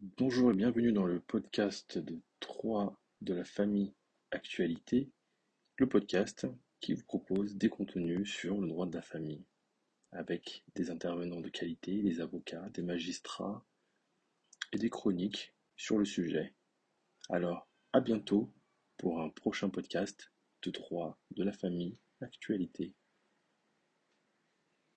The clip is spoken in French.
Bonjour et bienvenue dans le podcast de 3 de la famille Actualité, le podcast qui vous propose des contenus sur le droit de la famille, avec des intervenants de qualité, des avocats, des magistrats et des chroniques sur le sujet. Alors, à bientôt pour un prochain podcast de droit de la famille Actualité.